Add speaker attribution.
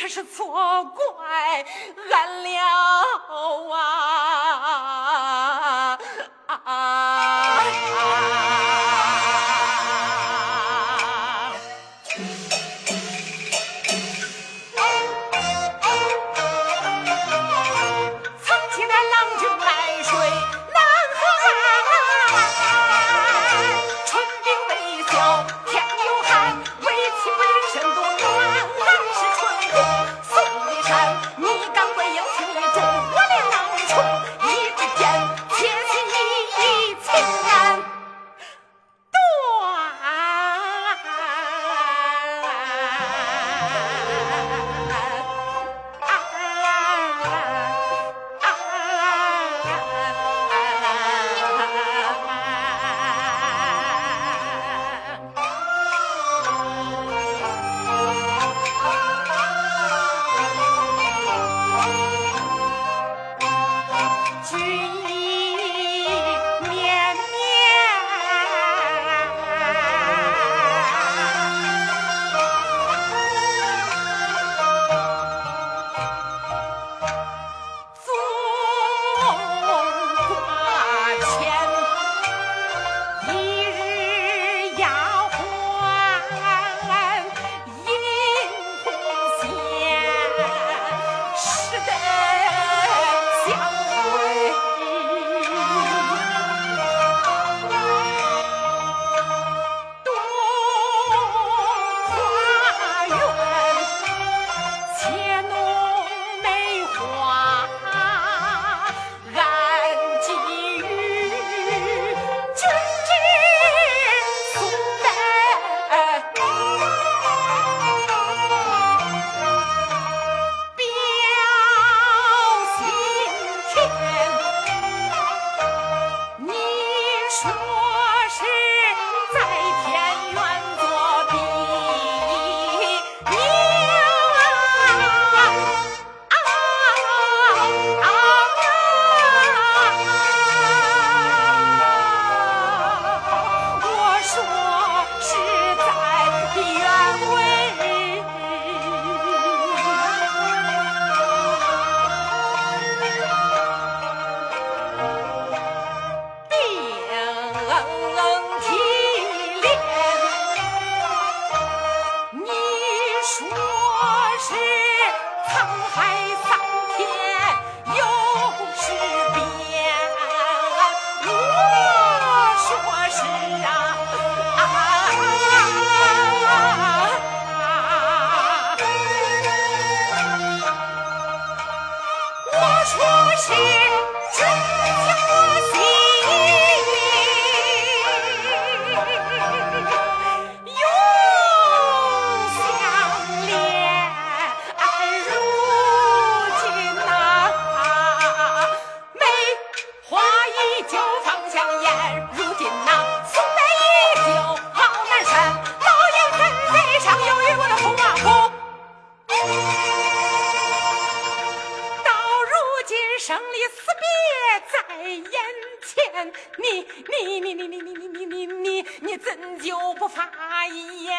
Speaker 1: 可是错怪俺了啊！情。是沧海你你你你你你你你你你你怎就不发一言？